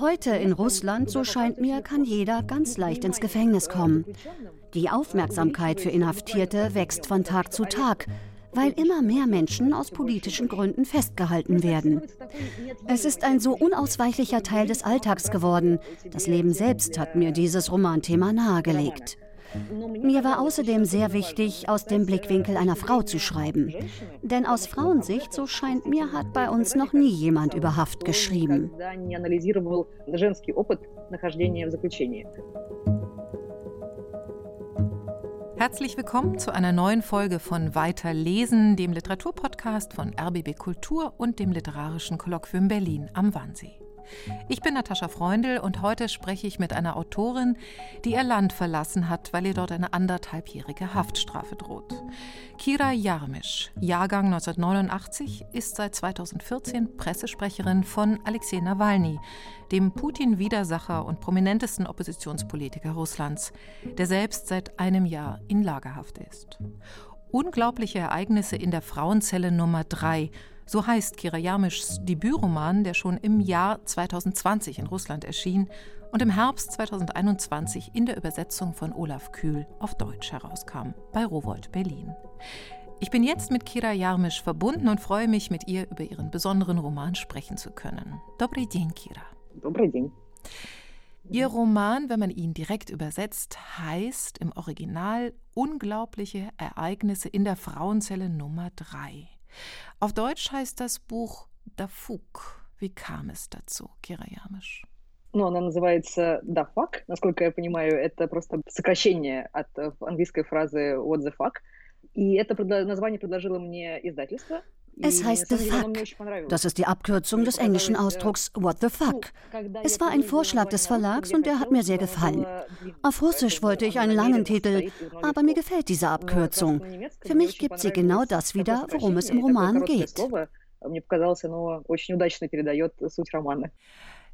Heute in Russland, so scheint mir, kann jeder ganz leicht ins Gefängnis kommen. Die Aufmerksamkeit für Inhaftierte wächst von Tag zu Tag weil immer mehr Menschen aus politischen Gründen festgehalten werden. Es ist ein so unausweichlicher Teil des Alltags geworden. Das Leben selbst hat mir dieses Romanthema nahegelegt. Mir war außerdem sehr wichtig, aus dem Blickwinkel einer Frau zu schreiben. Denn aus Frauensicht, so scheint mir, hat bei uns noch nie jemand über Haft geschrieben. Herzlich willkommen zu einer neuen Folge von Weiter lesen, dem Literaturpodcast von RBB Kultur und dem Literarischen Kolloquium Berlin am Wannsee. Ich bin Natascha Freundl und heute spreche ich mit einer Autorin, die ihr Land verlassen hat, weil ihr dort eine anderthalbjährige Haftstrafe droht. Kira Jarmisch, Jahrgang 1989, ist seit 2014 Pressesprecherin von Alexei Nawalny, dem Putin-Widersacher und prominentesten Oppositionspolitiker Russlands, der selbst seit einem Jahr in Lagerhaft ist. Unglaubliche Ereignisse in der Frauenzelle Nummer 3 so heißt Kira Kirayamischs Debütroman, der schon im Jahr 2020 in Russland erschien und im Herbst 2021 in der Übersetzung von Olaf Kühl auf Deutsch herauskam, bei Rowold Berlin. Ich bin jetzt mit Kira Jarmisch verbunden und freue mich, mit ihr über ihren besonderen Roman sprechen zu können. Dobry dzień, Kira. Dobry dzień. Ihr Roman, wenn man ihn direkt übersetzt, heißt im Original Unglaubliche Ereignisse in der Frauenzelle Nummer 3. Auf Deutsch heißt das Buch Dafuk. Wie kam es dazu, Kira Ярмыш? Ну, она называется «дафак». Насколько я понимаю, это просто сокращение от английской фразы «what the fuck». И это название предложило мне издательство. Es heißt The Fuck. Das ist die Abkürzung des englischen Ausdrucks What the Fuck. Es war ein Vorschlag des Verlags und der hat mir sehr gefallen. Auf Russisch wollte ich einen langen Titel, aber mir gefällt diese Abkürzung. Für mich gibt sie genau das wieder, worum es im Roman geht.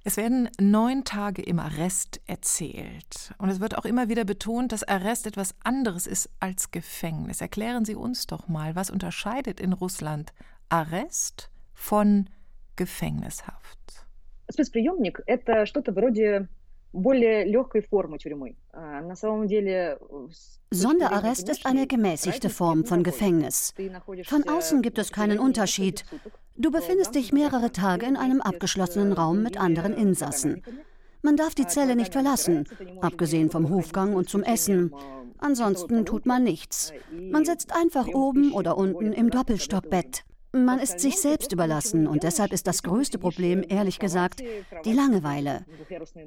Es werden neun Tage im Arrest erzählt. Und es wird auch immer wieder betont, dass Arrest etwas anderes ist als Gefängnis. Erklären Sie uns doch mal, was unterscheidet in Russland Arrest von Gefängnishaft? Спецприемник – это что-то вроде Sonderarrest ist eine gemäßigte Form von Gefängnis. Von außen gibt es keinen Unterschied. Du befindest dich mehrere Tage in einem abgeschlossenen Raum mit anderen Insassen. Man darf die Zelle nicht verlassen, abgesehen vom Hofgang und zum Essen. Ansonsten tut man nichts. Man sitzt einfach oben oder unten im Doppelstockbett. Man ist sich selbst überlassen und deshalb ist das größte Problem, ehrlich gesagt, die Langeweile.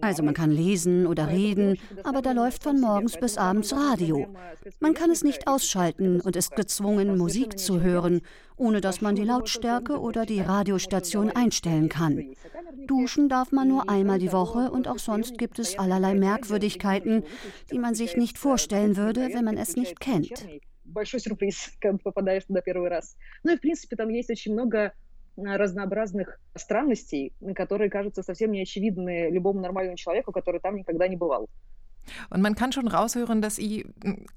Also man kann lesen oder reden, aber da läuft von morgens bis abends Radio. Man kann es nicht ausschalten und ist gezwungen, Musik zu hören, ohne dass man die Lautstärke oder die Radiostation einstellen kann. Duschen darf man nur einmal die Woche und auch sonst gibt es allerlei Merkwürdigkeiten, die man sich nicht vorstellen würde, wenn man es nicht kennt большой сюрприз, когда попадаешь туда первый раз. Ну и, в принципе, там есть очень много разнообразных странностей, которые кажутся совсем неочевидны любому нормальному человеку, который там никогда не бывал. Und man kann schon raushören, dass Sie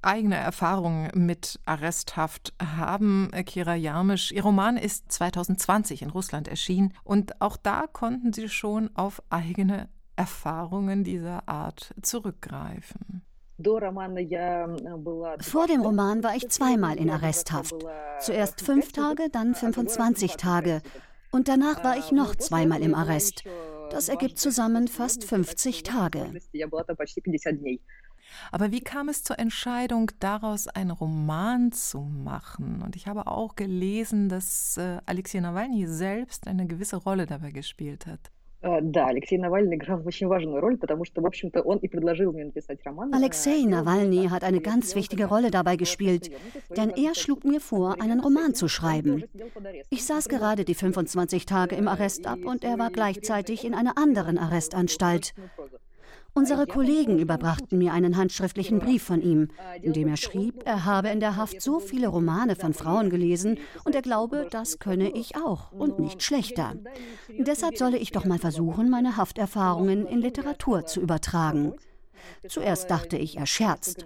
eigene Erfahrungen mit Arresthaft haben, Kira Jarmisch. Ihr Roman ist 2020 in Russland erschienen und auch da konnten Sie schon auf eigene Erfahrungen dieser Art zurückgreifen. Vor dem Roman war ich zweimal in Arresthaft. Zuerst fünf Tage, dann 25 Tage. Und danach war ich noch zweimal im Arrest. Das ergibt zusammen fast 50 Tage. Aber wie kam es zur Entscheidung, daraus einen Roman zu machen? Und ich habe auch gelesen, dass äh, Alexei Nawalny selbst eine gewisse Rolle dabei gespielt hat. Э, да, Алексей Навальный играл очень важную роль, потому что, в общем-то, он и предложил мне написать роман. Alexei Nawalny hat eine ganz wichtige Rolle dabei gespielt, denn er schlug mir vor, einen Roman zu schreiben. Ich saß gerade die 25 Tage im Arrest ab und er war gleichzeitig in einer anderen Arrestanstalt. Unsere Kollegen überbrachten mir einen handschriftlichen Brief von ihm, in dem er schrieb, er habe in der Haft so viele Romane von Frauen gelesen und er glaube, das könne ich auch und nicht schlechter. Deshalb solle ich doch mal versuchen, meine Hafterfahrungen in Literatur zu übertragen. Zuerst dachte ich, er scherzt.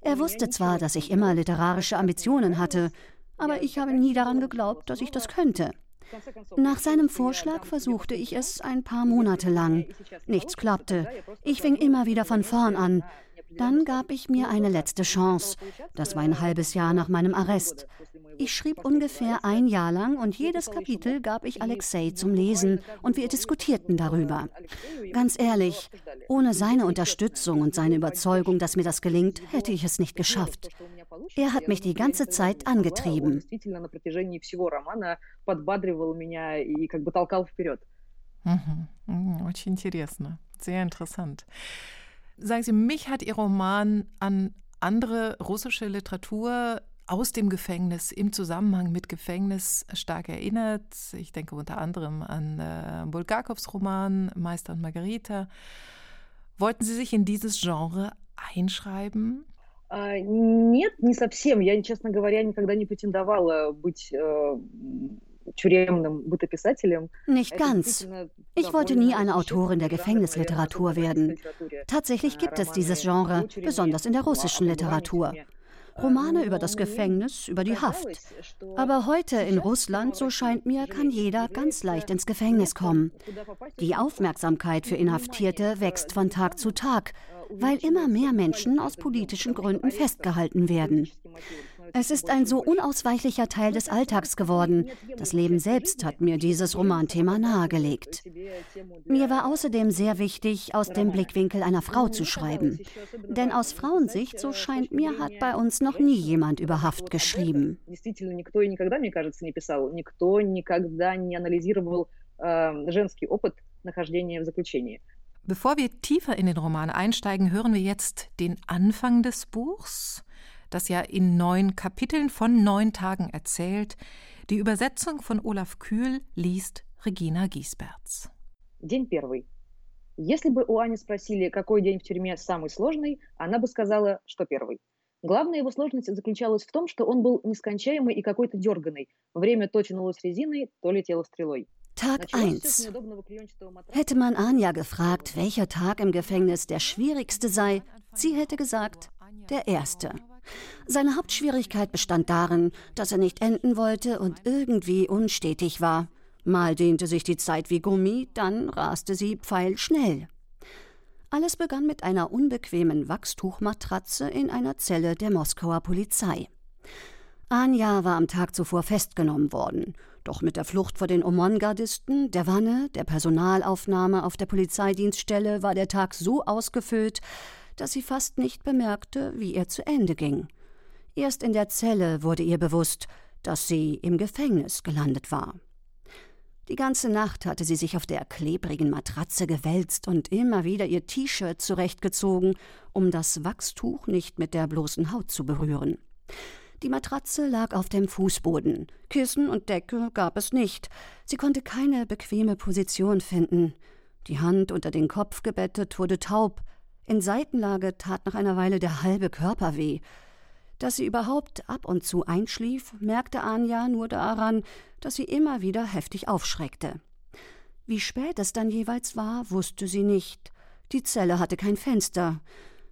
Er wusste zwar, dass ich immer literarische Ambitionen hatte, aber ich habe nie daran geglaubt, dass ich das könnte. Nach seinem Vorschlag versuchte ich es ein paar Monate lang. Nichts klappte. Ich fing immer wieder von vorn an. Dann gab ich mir eine letzte Chance. Das war ein halbes Jahr nach meinem Arrest. Ich schrieb ungefähr ein Jahr lang und jedes Kapitel gab ich Alexei zum Lesen und wir diskutierten darüber. Ganz ehrlich, ohne seine Unterstützung und seine Überzeugung, dass mir das gelingt, hätte ich es nicht geschafft. Er hat mich die ganze Zeit angetrieben. Mhm. Очень интересно, sehr interessant. Sagen Sie, mich hat Ihr Roman an andere russische Literatur aus dem Gefängnis im Zusammenhang mit Gefängnis stark erinnert. Ich denke unter anderem an äh, Bulgakows Roman Meister und Margarita. Wollten Sie sich in dieses Genre einschreiben? Нет, не совсем. Я, честно говоря, никогда не претендовала быть э, nicht ganz. Ich wollte nie eine Autorin der Gefängnisliteratur werden. Tatsächlich gibt es dieses Genre, besonders in der russischen Literatur. Romane über das Gefängnis, über die Haft. Aber heute in Russland, so scheint mir, kann jeder ganz leicht ins Gefängnis kommen. Die Aufmerksamkeit für Inhaftierte wächst von Tag zu Tag, weil immer mehr Menschen aus politischen Gründen festgehalten werden. Es ist ein so unausweichlicher Teil des Alltags geworden. Das Leben selbst hat mir dieses Romanthema nahegelegt. Mir war außerdem sehr wichtig, aus dem Blickwinkel einer Frau zu schreiben. Denn aus Frauensicht, so scheint mir, hat bei uns noch nie jemand über Haft geschrieben. Bevor wir tiefer in den Roman einsteigen, hören wir jetzt den Anfang des Buchs das ja in neun Kapiteln von neun Tagen erzählt. Die Übersetzung von Olaf Kühl liest Regina Giesberts. День первый. Если бы у Ани спросили, какой день в тюрьме самый сложный, она бы сказала, что первый. Главная его сложность заключалась в том, что он был нескончаемый и какой-то дерганый. Время то тянулось резиной, то летело стрелой. Tag 1. Hätte man Anja gefragt, welcher Tag im Gefängnis der schwierigste sei, sie hätte gesagt, der erste. Seine Hauptschwierigkeit bestand darin, dass er nicht enden wollte und irgendwie unstetig war. Mal dehnte sich die Zeit wie Gummi, dann raste sie pfeilschnell. Alles begann mit einer unbequemen Wachstuchmatratze in einer Zelle der Moskauer Polizei. Anja war am Tag zuvor festgenommen worden. Doch mit der Flucht vor den Omon-Gardisten, der Wanne, der Personalaufnahme auf der Polizeidienststelle war der Tag so ausgefüllt, dass sie fast nicht bemerkte, wie er zu Ende ging. Erst in der Zelle wurde ihr bewusst, dass sie im Gefängnis gelandet war. Die ganze Nacht hatte sie sich auf der klebrigen Matratze gewälzt und immer wieder ihr T-Shirt zurechtgezogen, um das Wachstuch nicht mit der bloßen Haut zu berühren. Die Matratze lag auf dem Fußboden. Kissen und Decke gab es nicht. Sie konnte keine bequeme Position finden. Die Hand unter den Kopf gebettet wurde taub. In Seitenlage tat nach einer Weile der halbe Körper weh. Dass sie überhaupt ab und zu einschlief, merkte Anja nur daran, dass sie immer wieder heftig aufschreckte. Wie spät es dann jeweils war, wusste sie nicht. Die Zelle hatte kein Fenster,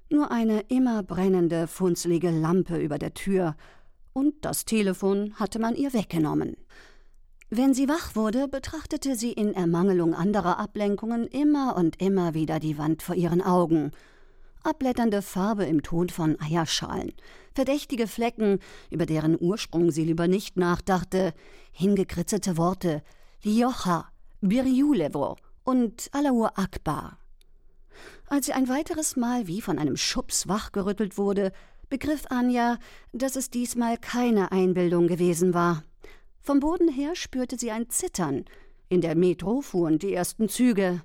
nur eine immer brennende, funzelige Lampe über der Tür, und das Telefon hatte man ihr weggenommen. Wenn sie wach wurde, betrachtete sie in Ermangelung anderer Ablenkungen immer und immer wieder die Wand vor ihren Augen. Abblätternde Farbe im Ton von Eierschalen, verdächtige Flecken, über deren Ursprung sie lieber nicht nachdachte, hingekritzelte Worte, Liocha, Birjulevo und Allahu Akbar. Als sie ein weiteres Mal wie von einem Schubs wachgerüttelt wurde, begriff Anja, dass es diesmal keine Einbildung gewesen war. Vom Boden her spürte sie ein Zittern. In der Metro fuhren die ersten Züge.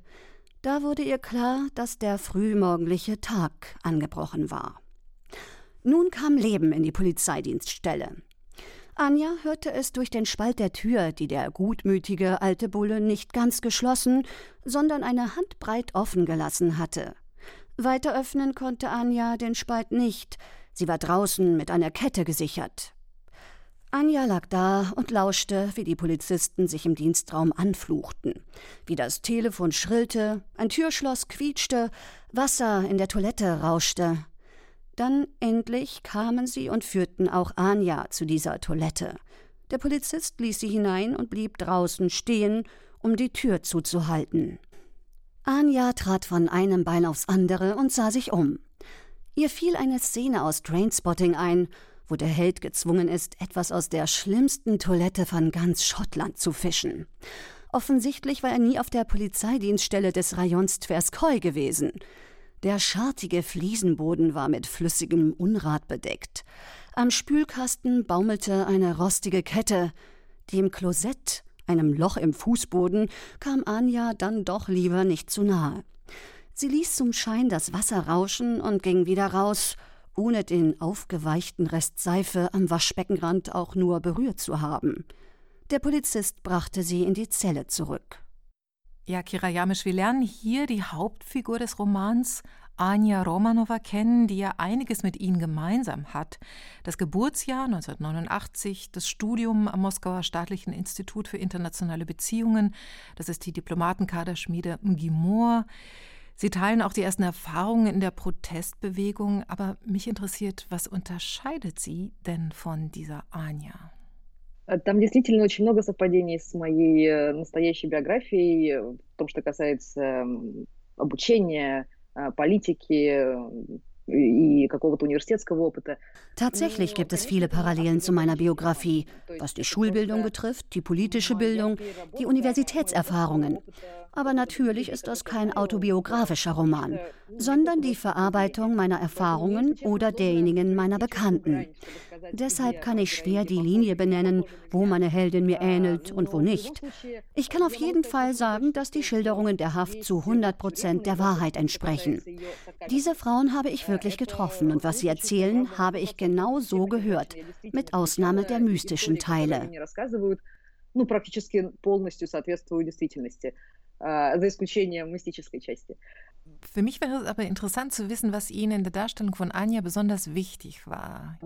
Da wurde ihr klar, dass der frühmorgendliche Tag angebrochen war. Nun kam Leben in die Polizeidienststelle. Anja hörte es durch den Spalt der Tür, die der gutmütige alte Bulle nicht ganz geschlossen, sondern eine Handbreit offen gelassen hatte. Weiter öffnen konnte Anja den Spalt nicht. Sie war draußen mit einer Kette gesichert. Anja lag da und lauschte, wie die Polizisten sich im Dienstraum anfluchten, wie das Telefon schrillte, ein Türschloss quietschte, Wasser in der Toilette rauschte. Dann endlich kamen sie und führten auch Anja zu dieser Toilette. Der Polizist ließ sie hinein und blieb draußen stehen, um die Tür zuzuhalten. Anja trat von einem Bein aufs andere und sah sich um. Ihr fiel eine Szene aus Trainspotting ein, wo der Held gezwungen ist, etwas aus der schlimmsten Toilette von ganz Schottland zu fischen. Offensichtlich war er nie auf der Polizeidienststelle des Rajons Tverskoi gewesen. Der schartige Fliesenboden war mit flüssigem Unrat bedeckt. Am Spülkasten baumelte eine rostige Kette. Dem Klosett, einem Loch im Fußboden, kam Anja dann doch lieber nicht zu nahe. Sie ließ zum Schein das Wasser rauschen und ging wieder raus, ohne den aufgeweichten Rest Seife am Waschbeckenrand auch nur berührt zu haben. Der Polizist brachte sie in die Zelle zurück. Ja, Kira Jamisch, wir lernen hier die Hauptfigur des Romans, Anja Romanova, kennen, die ja einiges mit ihnen gemeinsam hat. Das Geburtsjahr 1989, das Studium am Moskauer Staatlichen Institut für internationale Beziehungen, das ist die Diplomatenkaderschmiede MGIMOR, Sie teilen auch die ersten Erfahrungen in der Protestbewegung, aber mich interessiert, was unterscheidet Sie denn von dieser Anja? Там действительно очень много совпадений с моей э, настоящей биографией в том, что касается обучения, политики, Tatsächlich gibt es viele Parallelen zu meiner Biografie, was die Schulbildung betrifft, die politische Bildung, die Universitätserfahrungen. Aber natürlich ist das kein autobiografischer Roman, sondern die Verarbeitung meiner Erfahrungen oder derjenigen meiner Bekannten. Deshalb kann ich schwer die Linie benennen, wo meine Heldin mir ähnelt und wo nicht. Ich kann auf jeden Fall sagen, dass die Schilderungen der Haft zu 100 Prozent der Wahrheit entsprechen. Diese Frauen habe ich wirklich getroffen und was sie erzählen, habe ich genau so gehört, mit Ausnahme der mystischen Teile. ну, практически полностью соответствуют действительности, за исключением мистической части. Für mich wäre es aber interessant zu wissen, was Ihnen in der Darstellung von Anja besonders wichtig war.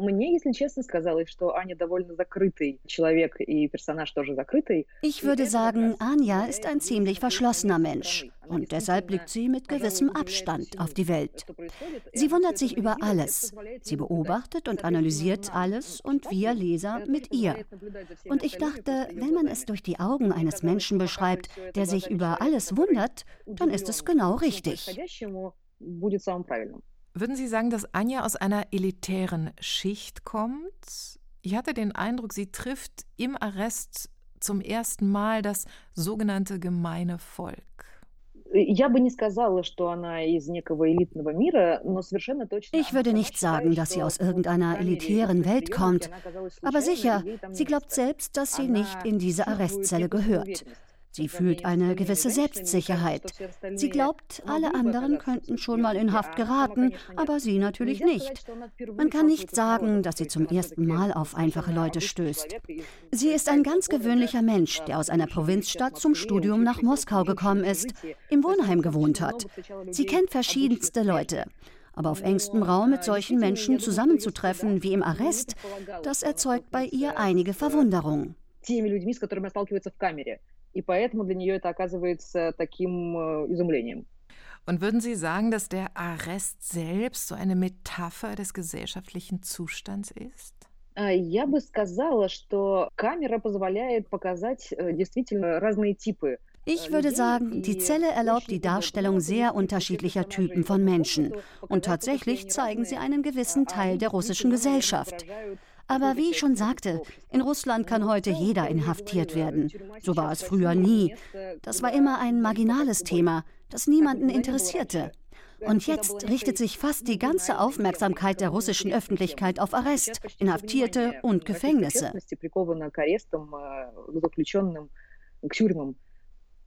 Ich würde sagen, Anja ist ein ziemlich verschlossener Mensch und deshalb blickt sie mit gewissem Abstand auf die Welt. Sie wundert sich über alles. Sie beobachtet und analysiert alles und wir Leser mit ihr. Und ich dachte, wenn man es durch die Augen eines Menschen beschreibt, der sich über alles wundert, dann ist es genau richtig. Würden Sie sagen, dass Anja aus einer elitären Schicht kommt? Ich hatte den Eindruck, sie trifft im Arrest zum ersten Mal das sogenannte gemeine Volk. Ich würde nicht sagen, dass sie aus irgendeiner elitären Welt kommt. Aber sicher, sie glaubt selbst, dass sie nicht in diese Arrestzelle gehört. Sie fühlt eine gewisse Selbstsicherheit. Sie glaubt, alle anderen könnten schon mal in Haft geraten, aber sie natürlich nicht. Man kann nicht sagen, dass sie zum ersten Mal auf einfache Leute stößt. Sie ist ein ganz gewöhnlicher Mensch, der aus einer Provinzstadt zum Studium nach Moskau gekommen ist, im Wohnheim gewohnt hat. Sie kennt verschiedenste Leute. Aber auf engstem Raum mit solchen Menschen zusammenzutreffen wie im Arrest, das erzeugt bei ihr einige Verwunderung. И поэтому для нее это оказывается таким э, изумлением. Und würden Sie sagen, dass der Arrest selbst so eine Metapher des gesellschaftlichen Zustands ist? Я бы сказала, что камера позволяет показать э, действительно разные типы ich würde sagen, die Zelle erlaubt die Darstellung sehr unterschiedlicher Typen von Menschen. Und tatsächlich zeigen sie einen gewissen Teil der russischen Gesellschaft. Aber wie ich schon sagte, in Russland kann heute jeder inhaftiert werden. So war es früher nie. Das war immer ein marginales Thema, das niemanden interessierte. Und jetzt richtet sich fast die ganze Aufmerksamkeit der russischen Öffentlichkeit auf Arrest, Inhaftierte und Gefängnisse.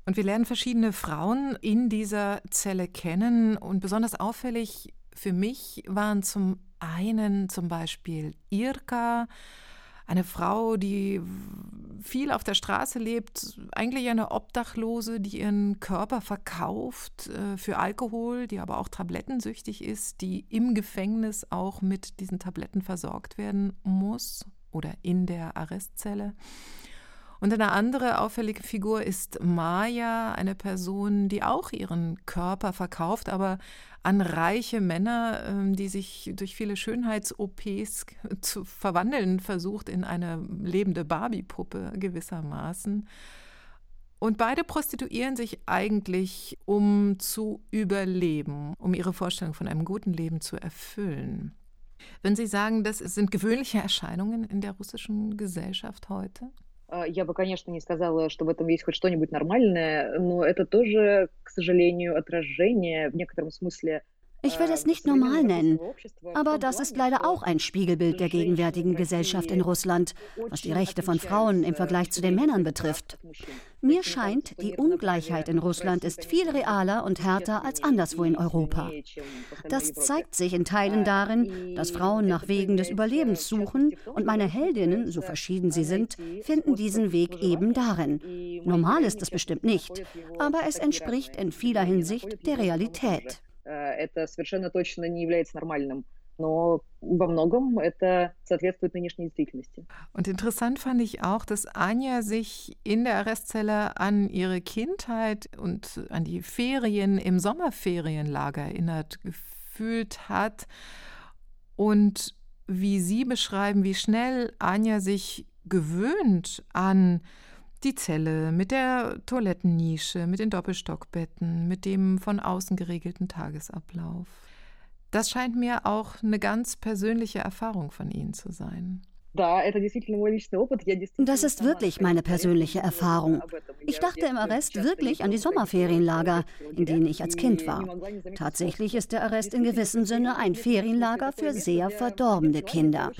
Und wir lernen verschiedene Frauen in dieser Zelle kennen. Und besonders auffällig für mich waren zum einen zum Beispiel Irka, eine Frau, die viel auf der Straße lebt, eigentlich eine Obdachlose, die ihren Körper verkauft äh, für Alkohol, die aber auch tablettensüchtig ist, die im Gefängnis auch mit diesen Tabletten versorgt werden muss oder in der Arrestzelle. Und eine andere auffällige Figur ist Maya, eine Person, die auch ihren Körper verkauft, aber an reiche Männer, ähm, die sich durch viele Schönheits-OPs zu verwandeln versucht in eine lebende Barbie-Puppe gewissermaßen. Und beide prostituieren sich eigentlich, um zu überleben, um ihre Vorstellung von einem guten Leben zu erfüllen. Wenn Sie sagen, das sind gewöhnliche Erscheinungen in der russischen Gesellschaft heute? Я бы, конечно, не сказала, что в этом есть хоть что-нибудь нормальное, но это тоже, к сожалению, отражение в некотором смысле Ich will es nicht normal nennen, aber das ist leider auch ein Spiegelbild der gegenwärtigen Gesellschaft in Russland, was die Rechte von Frauen im Vergleich zu den Männern betrifft. Mir scheint, die Ungleichheit in Russland ist viel realer und härter als anderswo in Europa. Das zeigt sich in Teilen darin, dass Frauen nach Wegen des Überlebens suchen und meine Heldinnen, so verschieden sie sind, finden diesen Weg eben darin. Normal ist es bestimmt nicht, aber es entspricht in vieler Hinsicht der Realität. это совершенно точно не является нормальным. Но во многом это соответствует нынешней действительности. Und interessant fand ich auch, dass Anja sich in der Arrestzelle an ihre Kindheit und an die Ferien im Sommerferienlager erinnert gefühlt hat und wie Sie beschreiben, wie schnell Anja sich gewöhnt an die Zelle mit der Toilettennische, mit den Doppelstockbetten, mit dem von außen geregelten Tagesablauf. Das scheint mir auch eine ganz persönliche Erfahrung von Ihnen zu sein. Das ist wirklich meine persönliche Erfahrung. Ich dachte im Arrest wirklich an die Sommerferienlager, in denen ich als Kind war. Tatsächlich ist der Arrest in gewissem Sinne ein Ferienlager für sehr verdorbene Kinder.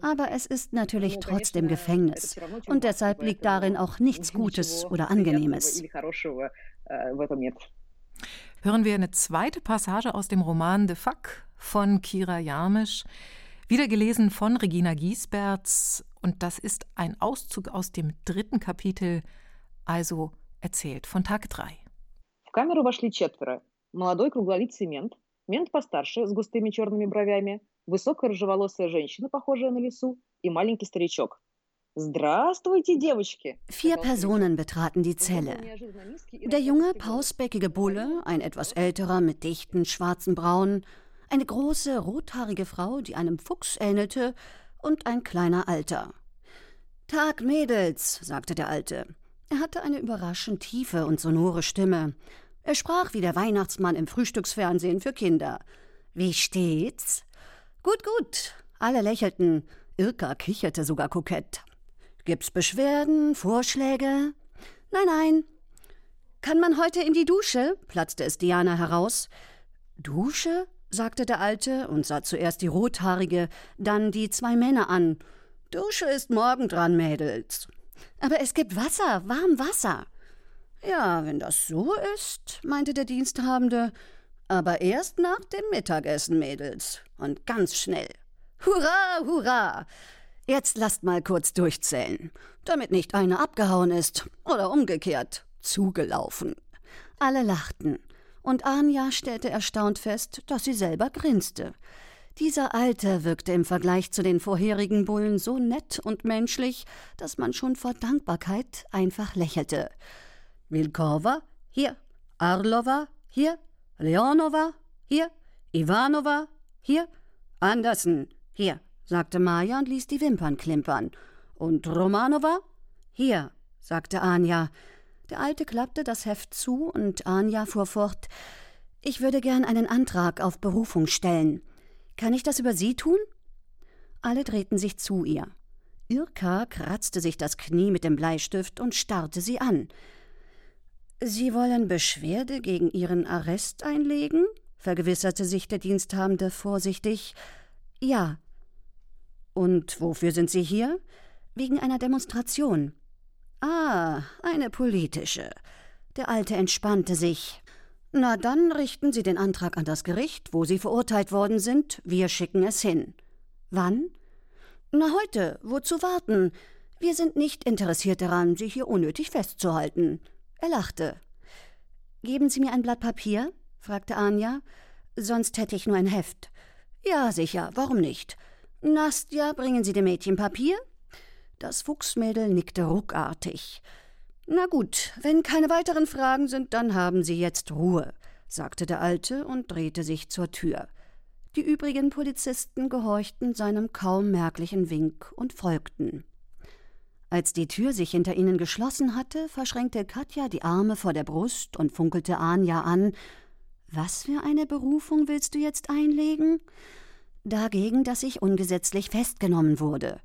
Aber es ist natürlich trotzdem Gefängnis. Und deshalb liegt darin auch nichts Gutes oder Angenehmes. Hören wir eine zweite Passage aus dem Roman The Fuck von Kira Jarmisch. Wieder gelesen von Regina Giesberts und das ist ein Auszug aus dem dritten Kapitel, also erzählt von Tag 3. В камеру вошли четверо. Молодой круглолицый мент, мент постарше, с густыми черными бровями, высокая рыжеволосая женщина, похожая на лису, и маленький старичок. Здравствуйте, девочки! Vier Personen betraten die Zelle. Der junge, pausbäckige Bulle, ein etwas älterer mit dichten, schwarzen Brauen, eine große, rothaarige Frau, die einem Fuchs ähnelte, und ein kleiner Alter. Tag, Mädels, sagte der Alte. Er hatte eine überraschend tiefe und sonore Stimme. Er sprach wie der Weihnachtsmann im Frühstücksfernsehen für Kinder. Wie steht's? Gut, gut. Alle lächelten. Irka kicherte sogar kokett. Gibt's Beschwerden, Vorschläge? Nein, nein. Kann man heute in die Dusche? platzte es Diana heraus. Dusche? Sagte der Alte und sah zuerst die Rothaarige, dann die zwei Männer an. Dusche ist morgen dran, Mädels. Aber es gibt Wasser, warm Wasser. Ja, wenn das so ist, meinte der Diensthabende, aber erst nach dem Mittagessen, Mädels, und ganz schnell. Hurra, hurra! Jetzt lasst mal kurz durchzählen, damit nicht einer abgehauen ist oder umgekehrt zugelaufen. Alle lachten und Anja stellte erstaunt fest, dass sie selber grinste. Dieser Alte wirkte im Vergleich zu den vorherigen Bullen so nett und menschlich, dass man schon vor Dankbarkeit einfach lächelte. Wilkova, hier, Arlova, hier, Leonova, hier, Ivanova, hier, Andersen, hier, sagte Maja und ließ die Wimpern klimpern. Und Romanova? Hier, sagte Anja. Der Alte klappte das Heft zu und Anja fuhr fort: Ich würde gern einen Antrag auf Berufung stellen. Kann ich das über Sie tun? Alle drehten sich zu ihr. Irka kratzte sich das Knie mit dem Bleistift und starrte sie an. Sie wollen Beschwerde gegen Ihren Arrest einlegen? vergewisserte sich der Diensthabende vorsichtig. Ja. Und wofür sind Sie hier? Wegen einer Demonstration. Ah, eine politische. Der Alte entspannte sich. Na dann richten Sie den Antrag an das Gericht, wo Sie verurteilt worden sind. Wir schicken es hin. Wann? Na heute. Wozu warten? Wir sind nicht interessiert daran, Sie hier unnötig festzuhalten. Er lachte. Geben Sie mir ein Blatt Papier? fragte Anja. Sonst hätte ich nur ein Heft. Ja, sicher, warum nicht? Nastja, bringen Sie dem Mädchen Papier? Das Fuchsmädel nickte ruckartig. Na gut, wenn keine weiteren Fragen sind, dann haben Sie jetzt Ruhe, sagte der Alte und drehte sich zur Tür. Die übrigen Polizisten gehorchten seinem kaum merklichen Wink und folgten. Als die Tür sich hinter ihnen geschlossen hatte, verschränkte Katja die Arme vor der Brust und funkelte Anja an. Was für eine Berufung willst du jetzt einlegen? Dagegen, dass ich ungesetzlich festgenommen wurde.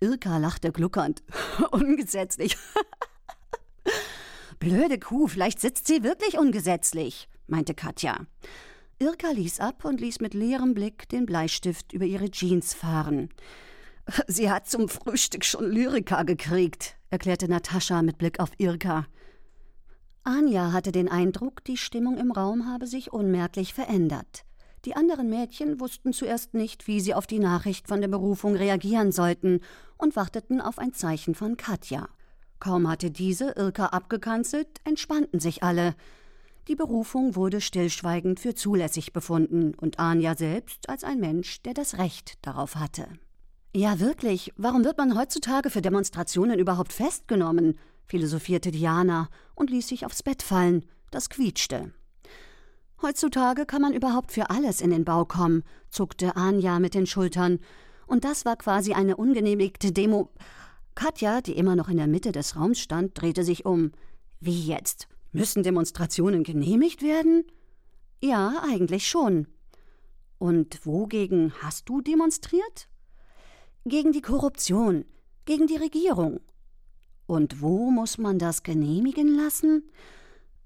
Irka lachte gluckernd. ungesetzlich. Blöde Kuh, vielleicht sitzt sie wirklich ungesetzlich, meinte Katja. Irka ließ ab und ließ mit leerem Blick den Bleistift über ihre Jeans fahren. Sie hat zum Frühstück schon Lyrika gekriegt, erklärte Natascha mit Blick auf Irka. Anja hatte den Eindruck, die Stimmung im Raum habe sich unmerklich verändert. Die anderen Mädchen wussten zuerst nicht, wie sie auf die Nachricht von der Berufung reagieren sollten und warteten auf ein Zeichen von Katja. Kaum hatte diese Irka abgekanzelt, entspannten sich alle. Die Berufung wurde stillschweigend für zulässig befunden und Anja selbst als ein Mensch, der das Recht darauf hatte. Ja, wirklich. Warum wird man heutzutage für Demonstrationen überhaupt festgenommen? philosophierte Diana und ließ sich aufs Bett fallen. Das quietschte. Heutzutage kann man überhaupt für alles in den Bau kommen, zuckte Anja mit den Schultern. Und das war quasi eine ungenehmigte Demo. Katja, die immer noch in der Mitte des Raums stand, drehte sich um. Wie jetzt? Müssen Demonstrationen genehmigt werden? Ja, eigentlich schon. Und wogegen hast du demonstriert? Gegen die Korruption, gegen die Regierung. Und wo muss man das genehmigen lassen?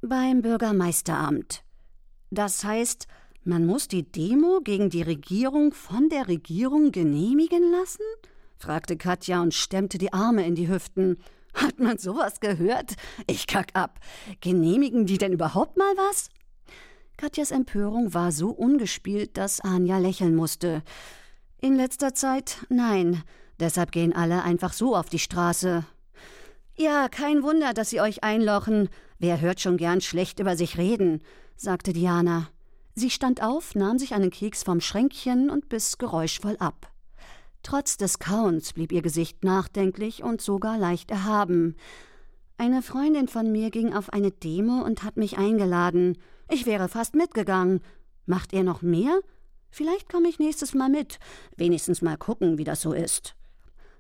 Beim Bürgermeisteramt. Das heißt, man muss die Demo gegen die Regierung von der Regierung genehmigen lassen? fragte Katja und stemmte die Arme in die Hüften. Hat man sowas gehört? Ich kack ab. Genehmigen die denn überhaupt mal was? Katjas Empörung war so ungespielt, dass Anja lächeln musste. In letzter Zeit nein. Deshalb gehen alle einfach so auf die Straße. Ja, kein Wunder, dass sie euch einlochen. Wer hört schon gern schlecht über sich reden, sagte Diana. Sie stand auf, nahm sich einen Keks vom Schränkchen und biss geräuschvoll ab. Trotz des Kauens blieb ihr Gesicht nachdenklich und sogar leicht erhaben. Eine Freundin von mir ging auf eine Demo und hat mich eingeladen. Ich wäre fast mitgegangen. Macht ihr noch mehr? Vielleicht komme ich nächstes Mal mit. Wenigstens mal gucken, wie das so ist.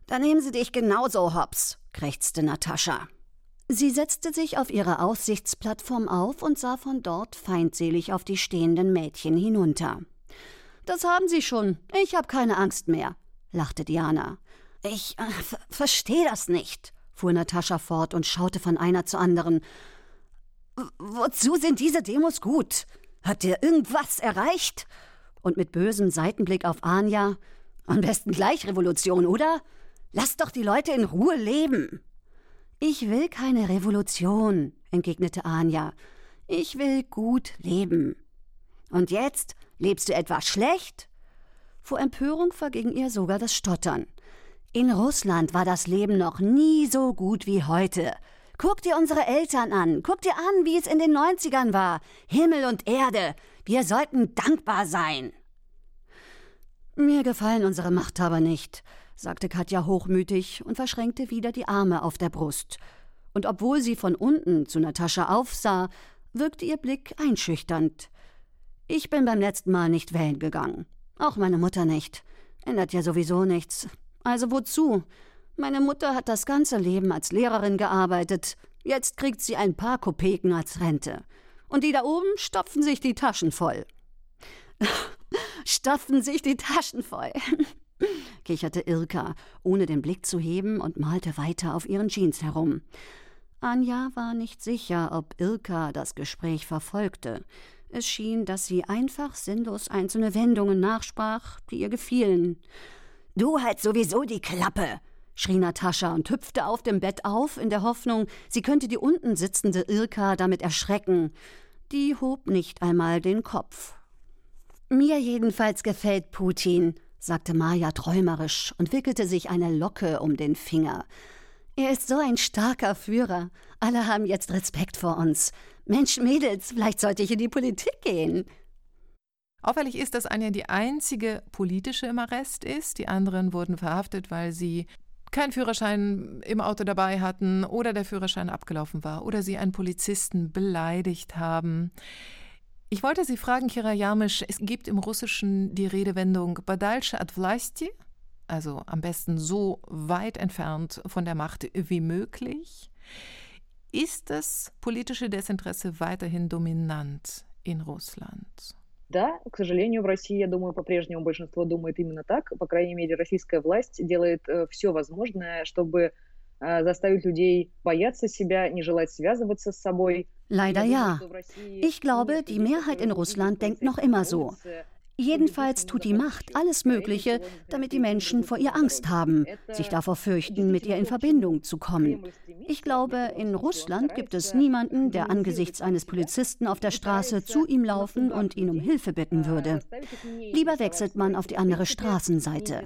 Dann nehmen sie dich genauso, Hops, krächzte Natascha. Sie setzte sich auf ihre Aussichtsplattform auf und sah von dort feindselig auf die stehenden Mädchen hinunter. Das haben Sie schon. Ich habe keine Angst mehr, lachte Diana. Ich äh, verstehe das nicht, fuhr Natascha fort und schaute von einer zur anderen. Wozu sind diese Demos gut? Hat ihr irgendwas erreicht? Und mit bösem Seitenblick auf Anja. Am besten gleich Revolution, oder? Lass doch die Leute in Ruhe leben. Ich will keine Revolution, entgegnete Anja. Ich will gut leben. Und jetzt lebst du etwas schlecht? Vor Empörung verging ihr sogar das Stottern. In Russland war das Leben noch nie so gut wie heute. Guck dir unsere Eltern an, guck dir an, wie es in den 90ern war. Himmel und Erde, wir sollten dankbar sein. Mir gefallen unsere Machthaber nicht, sagte Katja hochmütig und verschränkte wieder die Arme auf der Brust. Und obwohl sie von unten zu Natascha aufsah, wirkte ihr Blick einschüchternd. Ich bin beim letzten Mal nicht wählen gegangen. Auch meine Mutter nicht. Ändert ja sowieso nichts. Also wozu? Meine Mutter hat das ganze Leben als Lehrerin gearbeitet. Jetzt kriegt sie ein paar Kopeken als Rente. Und die da oben stopfen sich die Taschen voll. stopfen sich die Taschen voll, kicherte Irka, ohne den Blick zu heben und malte weiter auf ihren Jeans herum. Anja war nicht sicher, ob Irka das Gespräch verfolgte. Es schien, dass sie einfach sinnlos einzelne Wendungen nachsprach, die ihr gefielen. Du halt sowieso die Klappe, schrie Natascha und hüpfte auf dem Bett auf, in der Hoffnung, sie könnte die unten sitzende Irka damit erschrecken. Die hob nicht einmal den Kopf. Mir jedenfalls gefällt Putin, sagte Maja träumerisch und wickelte sich eine Locke um den Finger. Er ist so ein starker Führer. Alle haben jetzt Respekt vor uns. Mensch, Mädels, vielleicht sollte ich in die Politik gehen. Auffällig ist, dass Anja die einzige politische im Arrest ist. Die anderen wurden verhaftet, weil sie keinen Führerschein im Auto dabei hatten oder der Führerschein abgelaufen war oder sie einen Polizisten beleidigt haben. Ich wollte Sie fragen, Kira Jarmisch, es gibt im Russischen die Redewendung Badalsche ad vlasti, also am besten so weit entfernt von der Macht wie möglich. Ist das politische Desinteresse weiterhin dominant in Russland? Да, к сожалению, в России, я думаю, по-прежнему большинство думает именно так. По крайней мере, российская власть делает э, все возможное, чтобы э, заставить людей бояться себя, не желать связываться с собой. Leider ja. Ich glaube, die Mehrheit in Russland denkt noch immer so. Jedenfalls tut die Macht alles Mögliche, damit die Menschen vor ihr Angst haben, sich davor fürchten, mit ihr in Verbindung zu kommen. Ich glaube, in Russland gibt es niemanden, der angesichts eines Polizisten auf der Straße zu ihm laufen und ihn um Hilfe bitten würde. Lieber wechselt man auf die andere Straßenseite.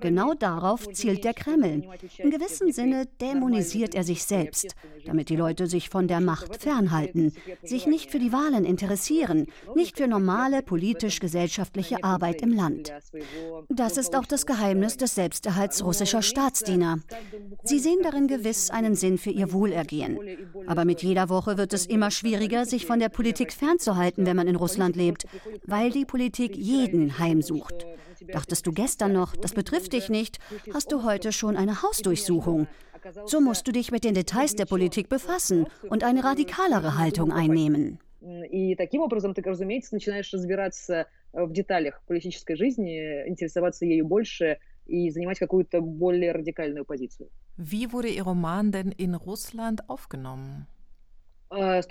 Genau darauf zielt der Kreml. In gewissem Sinne dämonisiert er sich selbst, damit die Leute sich von der Macht fernhalten, sich nicht für die Wahlen interessieren, nicht für normale politisch-gesellschaftliche wissenschaftliche Arbeit im Land. Das ist auch das Geheimnis des Selbsterhalts russischer Staatsdiener. Sie sehen darin gewiss einen Sinn für ihr Wohlergehen. Aber mit jeder Woche wird es immer schwieriger, sich von der Politik fernzuhalten, wenn man in Russland lebt, weil die Politik jeden heimsucht. Dachtest du gestern noch, das betrifft dich nicht, hast du heute schon eine Hausdurchsuchung. So musst du dich mit den Details der Politik befassen und eine radikalere Haltung einnehmen. И таким образом ты, разумеется, начинаешь разбираться Э, в деталях политической жизни, интересоваться ею больше и занимать какую-то более радикальную позицию. Wie wurde Ihr Roman denn in Russland aufgenommen? Was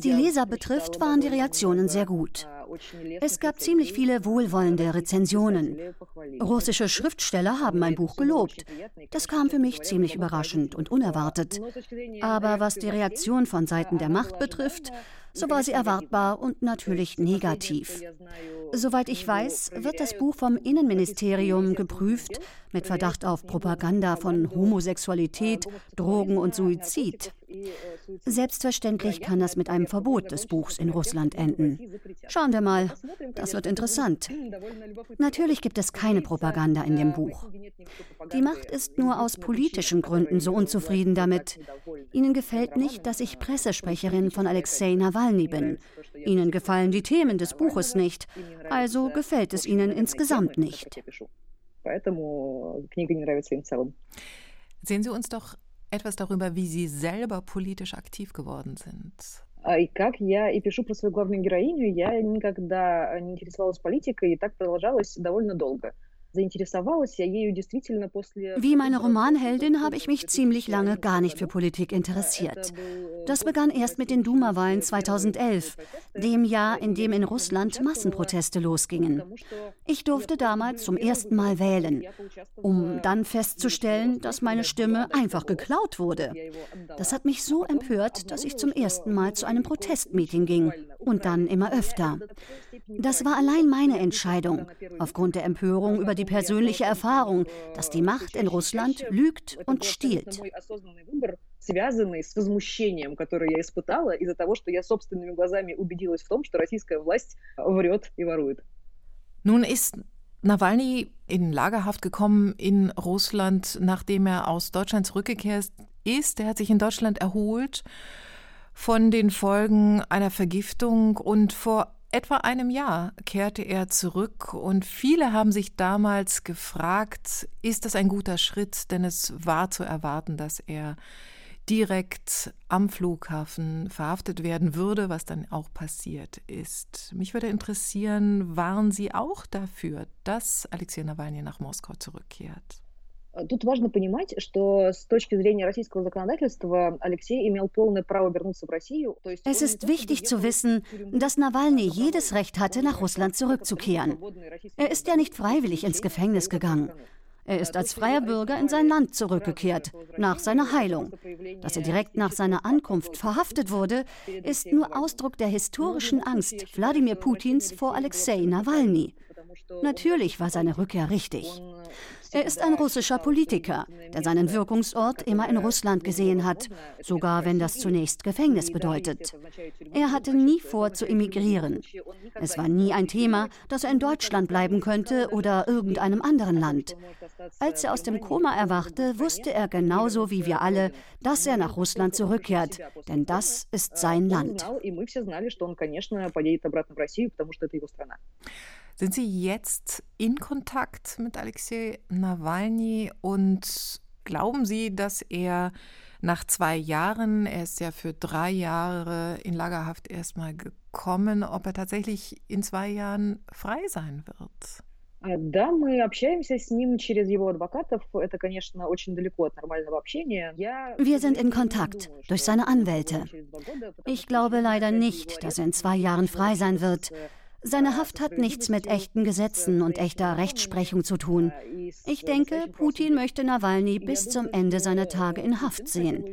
die Leser betrifft, waren die Reaktionen sehr gut. Es gab ziemlich viele wohlwollende Rezensionen. Russische Schriftsteller haben mein Buch gelobt. Das kam für mich ziemlich überraschend und unerwartet. Aber was die Reaktion von Seiten der Macht betrifft, so war sie erwartbar und natürlich negativ. Soweit ich weiß, wird das Buch vom Innenministerium geprüft mit Verdacht auf Propaganda von Homosexualität, Drogen und Suizid. Selbstverständlich kann das mit einem Verbot des Buchs in Russland enden. Schauen wir mal, das wird interessant. Natürlich gibt es keine Propaganda in dem Buch. Die Macht ist nur aus politischen Gründen so unzufrieden damit. Ihnen gefällt nicht, dass ich Pressesprecherin von Alexei Nawalny bin. Ihnen gefallen die Themen des Buches nicht, also gefällt es ihnen insgesamt nicht. Sehen Sie uns doch etwas darüber, wie Sie selber politisch aktiv geworden sind. И как я и пишу про свою главную героиню, я никогда не интересовалась политикой, и так продолжалось довольно долго. Wie meine Romanheldin habe ich mich ziemlich lange gar nicht für Politik interessiert. Das begann erst mit den Duma-Wahlen 2011, dem Jahr, in dem in Russland Massenproteste losgingen. Ich durfte damals zum ersten Mal wählen, um dann festzustellen, dass meine Stimme einfach geklaut wurde. Das hat mich so empört, dass ich zum ersten Mal zu einem Protestmeeting ging und dann immer öfter. Das war allein meine Entscheidung, aufgrund der Empörung über die persönliche Erfahrung, dass die Macht in Russland lügt und stiehlt. связанный с возмущением, которое я испытала из-за того, что я собственными глазами убедилась в том, что российская власть врет и ворует. Nun ist Nawalny in Lagerhaft gekommen in Russland, nachdem er aus Deutschland zurückgekehrt ist. Er hat sich in Deutschland erholt von den Folgen einer Vergiftung und vor etwa einem Jahr kehrte er zurück und viele haben sich damals gefragt, ist das ein guter Schritt, denn es war zu erwarten, dass er direkt am Flughafen verhaftet werden würde, was dann auch passiert ist. Mich würde interessieren, waren Sie auch dafür, dass Alexei Nawalny nach Moskau zurückkehrt? Тут важно понимать, что с точки зрения российского законодательства Алексей имел полное право вернуться в Россию. Es ist wichtig zu wissen, dass Nawalny jedes Recht hatte, nach Russland zurückzukehren. Er ist ja nicht freiwillig ins Gefängnis gegangen. Er ist als freier Bürger in sein Land zurückgekehrt, nach seiner Heilung. Dass er direkt nach seiner Ankunft verhaftet wurde, ist nur Ausdruck der historischen Angst Wladimir Putins vor Alexei Nawalny. Natürlich war seine Rückkehr richtig. Er ist ein russischer Politiker, der seinen Wirkungsort immer in Russland gesehen hat, sogar wenn das zunächst Gefängnis bedeutet. Er hatte nie vor zu emigrieren. Es war nie ein Thema, dass er in Deutschland bleiben könnte oder irgendeinem anderen Land. Als er aus dem Koma erwachte, wusste er genauso wie wir alle, dass er nach Russland zurückkehrt, denn das ist sein Land. Sind Sie jetzt in Kontakt mit Alexei Nawalny und glauben Sie, dass er nach zwei Jahren, er ist ja für drei Jahre in Lagerhaft erstmal gekommen, ob er tatsächlich in zwei Jahren frei sein wird? Да, мы общаемся с ним через его адвокатов. Это, конечно, очень далеко от нормального общения. Wir sind in Kontakt durch seine Anwälte. Ich glaube leider nicht, dass er in zwei Jahren frei sein wird. Seine Haft hat nichts mit echten Gesetzen und echter Rechtsprechung zu tun. Ich denke, Putin möchte Nawalny bis zum Ende seiner Tage in Haft sehen.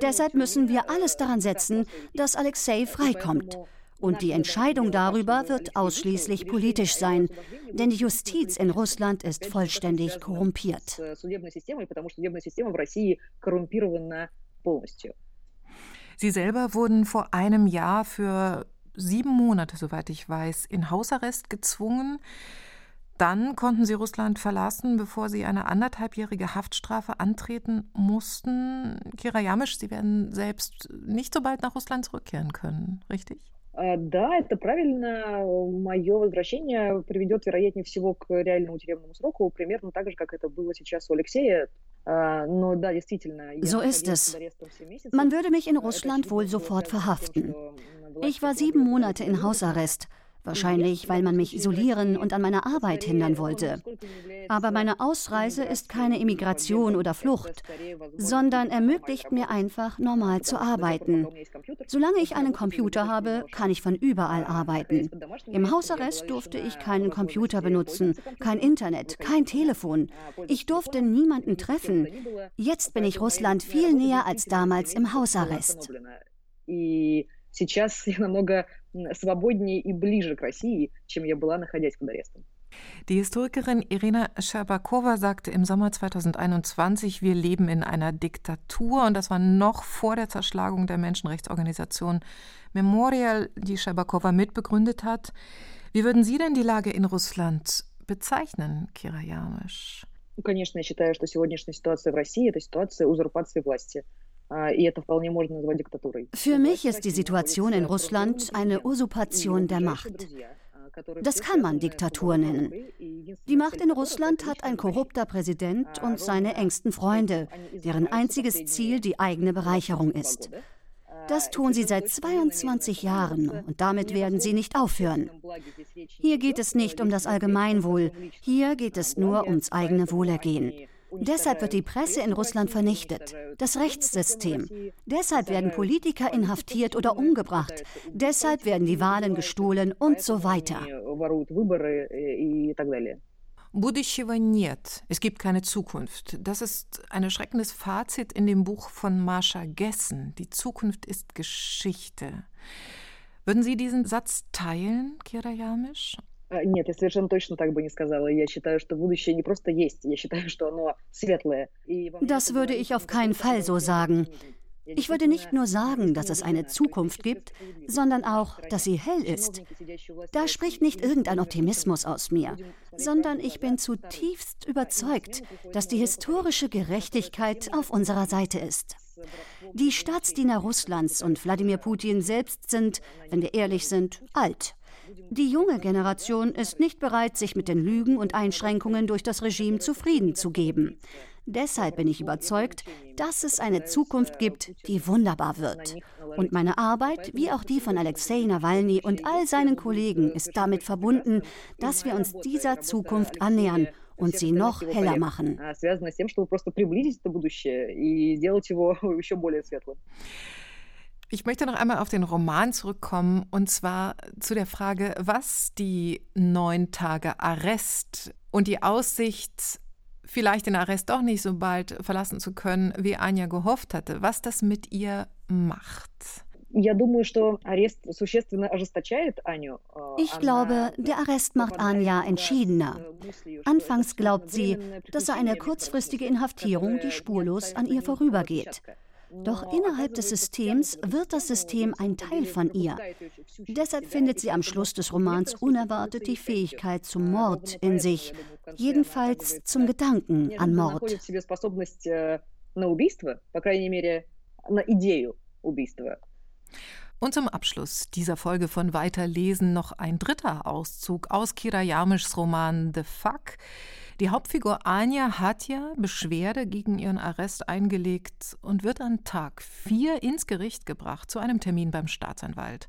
Deshalb müssen wir alles daran setzen, dass Alexei freikommt. Und die Entscheidung darüber wird ausschließlich politisch sein, denn die Justiz in Russland ist vollständig korrumpiert. Sie selber wurden vor einem Jahr für sieben Monate, soweit ich weiß, in Hausarrest gezwungen. Dann konnten sie Russland verlassen, bevor sie eine anderthalbjährige Haftstrafe antreten mussten. Kira Jamisch, Sie werden selbst nicht so bald nach Russland zurückkehren können, richtig? Да, это правильно. Мое возвращение приведет, вероятнее всего, к реальному тюремному сроку, примерно так же, как это было сейчас у Алексея. So ist es. Man würde mich in Russland wohl sofort verhaften. Ich war sieben Monate in Hausarrest. Wahrscheinlich, weil man mich isolieren und an meiner Arbeit hindern wollte. Aber meine Ausreise ist keine Immigration oder Flucht, sondern ermöglicht mir einfach, normal zu arbeiten. Solange ich einen Computer habe, kann ich von überall arbeiten. Im Hausarrest durfte ich keinen Computer benutzen, kein Internet, kein Telefon. Ich durfte niemanden treffen. Jetzt bin ich Russland viel näher als damals im Hausarrest. Сейчас я намного свободнее и ближе к России, чем я была, находясь под арестом. Die Historikerin Irina Scherbakowa sagte im Sommer 2021, wir leben in einer Diktatur und das war noch vor der Zerschlagung der Menschenrechtsorganisation Memorial, die Scherbakowa mitbegründet hat. Wie würden Sie denn die Lage in Russland bezeichnen, Kira Jamisch? Конечно, я считаю, что сегодняшняя ситуация в России – это ситуация узурпации власти. für mich ist die Situation in Russland eine Usurpation der Macht. Das kann man Diktatur nennen. Die Macht in Russland hat ein korrupter Präsident und seine engsten Freunde, deren einziges Ziel die eigene Bereicherung ist. Das tun sie seit 22 Jahren und damit werden sie nicht aufhören. Hier geht es nicht um das Allgemeinwohl, hier geht es nur ums eigene Wohlergehen. Deshalb wird die Presse in Russland vernichtet, das Rechtssystem. Deshalb werden Politiker inhaftiert oder umgebracht. Deshalb werden die Wahlen gestohlen und so weiter. Будущего нет. Es gibt keine Zukunft. Das ist ein erschreckendes Fazit in dem Buch von Marsha Gessen. Die Zukunft ist Geschichte. Würden Sie diesen Satz teilen, Kira Jamisch? Нет, я совершенно точно так бы не сказала. Я считаю, что будущее не просто есть, я считаю, что оно светлое. Das würde ich auf keinen Fall so sagen. Ich würde nicht nur sagen, dass es eine Zukunft gibt, sondern auch, dass sie hell ist. Da spricht nicht irgendein Optimismus aus mir, sondern ich bin zutiefst überzeugt, dass die historische Gerechtigkeit auf unserer Seite ist. Die Staatsdiener Russlands und Wladimir Putin selbst sind, wenn wir ehrlich sind, alt. Die junge Generation ist nicht bereit, sich mit den Lügen und Einschränkungen durch das Regime zufrieden zu geben. Deshalb bin ich überzeugt, dass es eine Zukunft gibt, die wunderbar wird. Und meine Arbeit, wie auch die von Alexei Nawalny und all seinen Kollegen, ist damit verbunden, dass wir uns dieser Zukunft annähern und sie noch heller machen. Ich möchte noch einmal auf den Roman zurückkommen und zwar zu der Frage, was die neun Tage Arrest und die Aussicht, vielleicht den Arrest doch nicht so bald verlassen zu können, wie Anja gehofft hatte, was das mit ihr macht. Э, ich glaube, der Arrest macht Anja entschiedener. Anfangs glaubt sie, dass eine kurzfristige Inhaftierung, die spurlos an ihr vorübergeht. Doch innerhalb des Systems wird das System ein Teil von ihr. Deshalb findet sie am Schluss des Romans unerwartet die Fähigkeit zum Mord in sich, jedenfalls zum Gedanken an Mord. Und zum Abschluss dieser Folge von Weiterlesen noch ein dritter Auszug aus Kira Jarmischs Roman The Fuck. Die Hauptfigur Anja hat ja Beschwerde gegen ihren Arrest eingelegt und wird an Tag 4 ins Gericht gebracht zu einem Termin beim Staatsanwalt.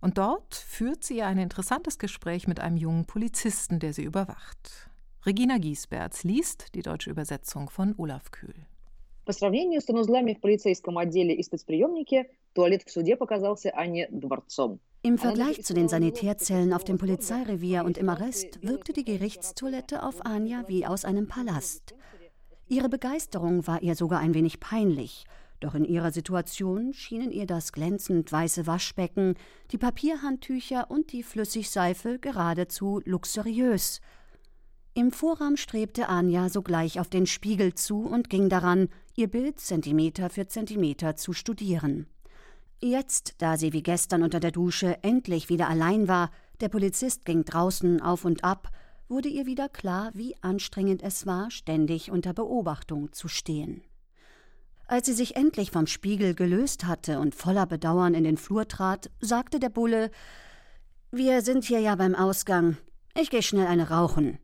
Und dort führt sie ein interessantes Gespräch mit einem jungen Polizisten, der sie überwacht. Regina Giesberts liest die deutsche Übersetzung von Olaf Kühl. По сравнению с санузлами в полицейском отделе и спецприемнике, туалет в суде показался Анне дворцом. im Vergleich zu den Sanitärzellen auf dem Polizeirevier und im Arrest wirkte die Gerichtstoilette auf Anja wie aus einem Palast. Ihre Begeisterung war ihr sogar ein wenig peinlich, doch in ihrer Situation schienen ihr das glänzend weiße Waschbecken, die Papierhandtücher und die Flüssigseife geradezu luxuriös. Im Vorraum strebte Anja sogleich auf den Spiegel zu und ging daran, ihr Bild Zentimeter für Zentimeter zu studieren. Jetzt, da sie wie gestern unter der Dusche endlich wieder allein war, der Polizist ging draußen auf und ab, wurde ihr wieder klar, wie anstrengend es war, ständig unter Beobachtung zu stehen. Als sie sich endlich vom Spiegel gelöst hatte und voller Bedauern in den Flur trat, sagte der Bulle Wir sind hier ja beim Ausgang. Ich gehe schnell eine rauchen.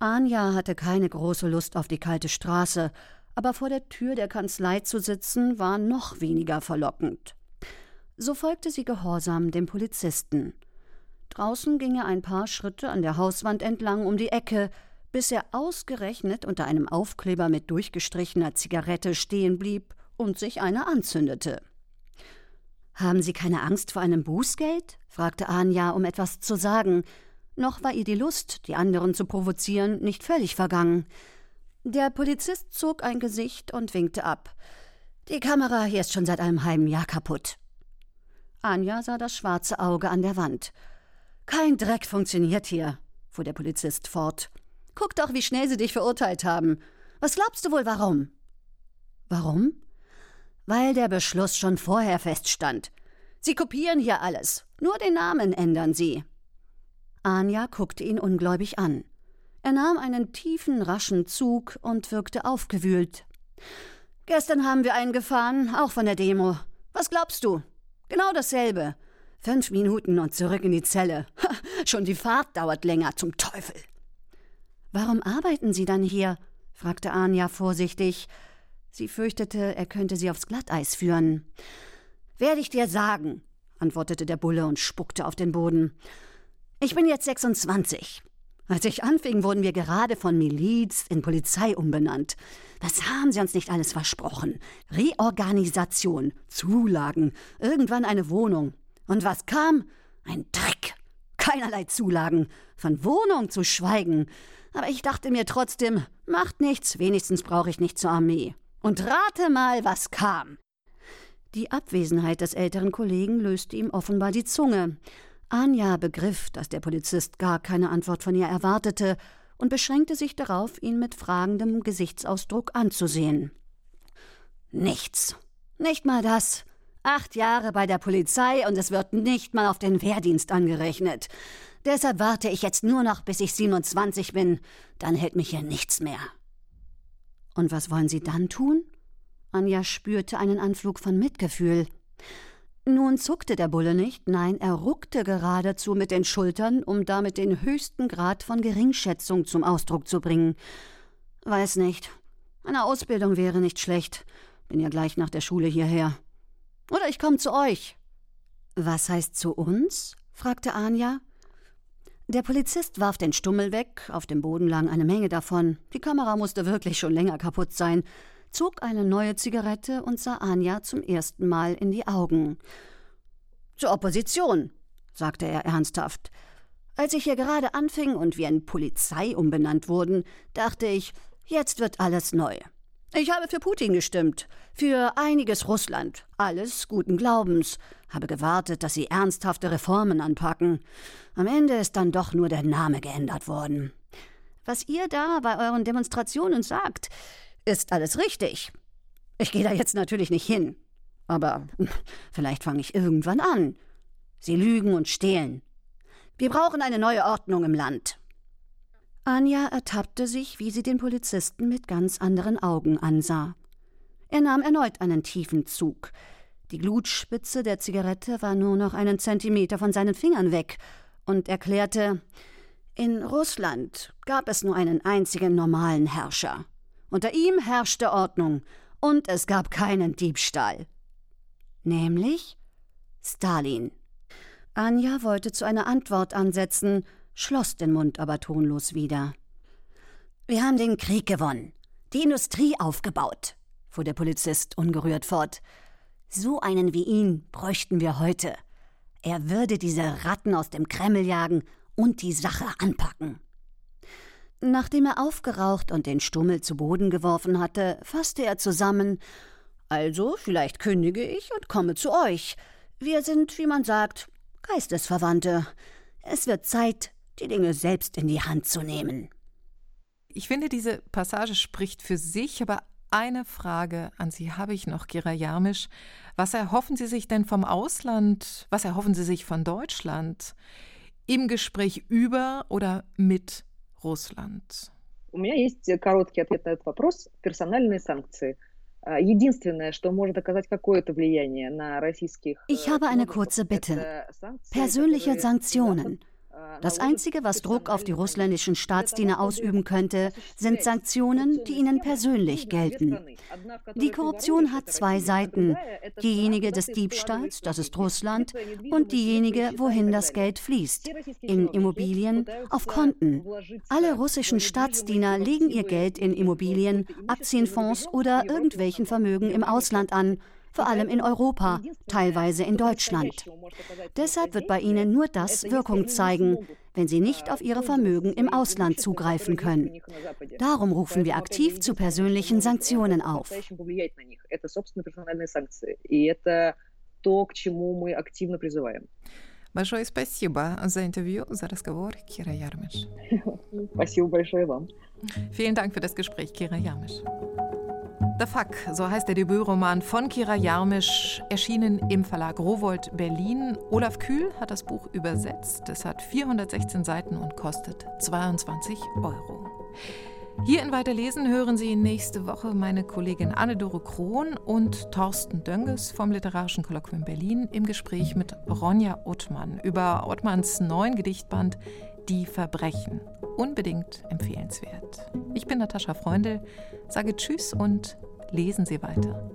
Anja hatte keine große Lust auf die kalte Straße, aber vor der Tür der Kanzlei zu sitzen war noch weniger verlockend. So folgte sie gehorsam dem Polizisten. Draußen ging er ein paar Schritte an der Hauswand entlang um die Ecke, bis er ausgerechnet unter einem Aufkleber mit durchgestrichener Zigarette stehen blieb und sich eine anzündete. Haben Sie keine Angst vor einem Bußgeld? fragte Anja, um etwas zu sagen. Noch war ihr die Lust, die anderen zu provozieren, nicht völlig vergangen. Der Polizist zog ein Gesicht und winkte ab. Die Kamera hier ist schon seit einem halben Jahr kaputt. Anja sah das schwarze Auge an der Wand. Kein Dreck funktioniert hier, fuhr der Polizist fort. Guck doch, wie schnell sie dich verurteilt haben. Was glaubst du wohl warum? Warum? Weil der Beschluss schon vorher feststand. Sie kopieren hier alles, nur den Namen ändern sie. Anja guckte ihn ungläubig an. Er nahm einen tiefen, raschen Zug und wirkte aufgewühlt. Gestern haben wir einen gefahren, auch von der Demo. Was glaubst du? Genau dasselbe. Fünf Minuten und zurück in die Zelle. Ha, schon die Fahrt dauert länger, zum Teufel. Warum arbeiten Sie dann hier? fragte Anja vorsichtig. Sie fürchtete, er könnte sie aufs Glatteis führen. Werde ich dir sagen, antwortete der Bulle und spuckte auf den Boden. Ich bin jetzt 26. Als ich anfing, wurden wir gerade von Miliz in Polizei umbenannt. Was haben sie uns nicht alles versprochen? Reorganisation, Zulagen, irgendwann eine Wohnung. Und was kam? Ein Dreck. Keinerlei Zulagen. Von Wohnung zu schweigen. Aber ich dachte mir trotzdem, macht nichts, wenigstens brauche ich nicht zur Armee. Und rate mal, was kam. Die Abwesenheit des älteren Kollegen löste ihm offenbar die Zunge. Anja begriff, dass der Polizist gar keine Antwort von ihr erwartete und beschränkte sich darauf, ihn mit fragendem Gesichtsausdruck anzusehen. Nichts. Nicht mal das. Acht Jahre bei der Polizei und es wird nicht mal auf den Wehrdienst angerechnet. Deshalb warte ich jetzt nur noch, bis ich 27 bin. Dann hält mich hier nichts mehr. Und was wollen Sie dann tun? Anja spürte einen Anflug von Mitgefühl. Nun zuckte der Bulle nicht, nein, er ruckte geradezu mit den Schultern, um damit den höchsten Grad von Geringschätzung zum Ausdruck zu bringen. Weiß nicht. Eine Ausbildung wäre nicht schlecht. Bin ja gleich nach der Schule hierher. Oder ich komme zu euch. Was heißt zu uns? fragte Anja. Der Polizist warf den Stummel weg, auf dem Boden lag eine Menge davon. Die Kamera musste wirklich schon länger kaputt sein zog eine neue Zigarette und sah Anja zum ersten Mal in die Augen. Zur Opposition, sagte er ernsthaft. Als ich hier gerade anfing und wir in Polizei umbenannt wurden, dachte ich, jetzt wird alles neu. Ich habe für Putin gestimmt, für einiges Russland, alles guten Glaubens, habe gewartet, dass sie ernsthafte Reformen anpacken. Am Ende ist dann doch nur der Name geändert worden. Was ihr da bei euren Demonstrationen sagt, ist alles richtig. Ich gehe da jetzt natürlich nicht hin. Aber vielleicht fange ich irgendwann an. Sie lügen und stehlen. Wir brauchen eine neue Ordnung im Land. Anja ertappte sich, wie sie den Polizisten mit ganz anderen Augen ansah. Er nahm erneut einen tiefen Zug. Die Glutspitze der Zigarette war nur noch einen Zentimeter von seinen Fingern weg und erklärte, in Russland gab es nur einen einzigen normalen Herrscher. Unter ihm herrschte Ordnung und es gab keinen Diebstahl. Nämlich Stalin. Anja wollte zu einer Antwort ansetzen, schloss den Mund aber tonlos wieder. Wir haben den Krieg gewonnen, die Industrie aufgebaut, fuhr der Polizist ungerührt fort. So einen wie ihn bräuchten wir heute. Er würde diese Ratten aus dem Kreml jagen und die Sache anpacken. Nachdem er aufgeraucht und den Stummel zu Boden geworfen hatte, fasste er zusammen Also, vielleicht kündige ich und komme zu euch. Wir sind, wie man sagt, Geistesverwandte. Es wird Zeit, die Dinge selbst in die Hand zu nehmen. Ich finde, diese Passage spricht für sich, aber eine Frage an Sie habe ich noch, Gera Jarmisch. Was erhoffen Sie sich denn vom Ausland? Was erhoffen Sie sich von Deutschland im Gespräch über oder mit Russland? У меня есть короткий ответ на этот вопрос. Персональные санкции. Единственное, что может оказать какое-то влияние на российских... Ich habe eine kurze Bitte. Persönliche Sanktionen. Das Einzige, was Druck auf die russländischen Staatsdiener ausüben könnte, sind Sanktionen, die ihnen persönlich gelten. Die Korruption hat zwei Seiten. Diejenige des Diebstahls, das ist Russland, und diejenige, wohin das Geld fließt. In Immobilien, auf Konten. Alle russischen Staatsdiener legen ihr Geld in Immobilien, Aktienfonds oder irgendwelchen Vermögen im Ausland an vor allem in Europa, teilweise in Deutschland. Deshalb wird bei ihnen nur das Wirkung zeigen, wenn sie nicht auf ihre Vermögen im Ausland zugreifen können. Darum rufen wir aktiv zu persönlichen Sanktionen auf. Большое спасибо за интервью, за разговор, Кира Ярмиш. Спасибо большое вам. Vielen Dank für das Gespräch, Kira Jarmisch. The Fuck, so heißt der Debütroman von Kira Jarmisch, erschienen im Verlag Rowold Berlin. Olaf Kühl hat das Buch übersetzt. Es hat 416 Seiten und kostet 22 Euro. Hier in Weiterlesen hören Sie nächste Woche meine Kollegin Anne-Dore Krohn und Thorsten Dönges vom Literarischen Kolloquium Berlin im Gespräch mit Ronja Ottmann über Ottmanns neuen Gedichtband Die Verbrechen. Unbedingt empfehlenswert. Ich bin Natascha Freundl, sage Tschüss und lesen Sie weiter.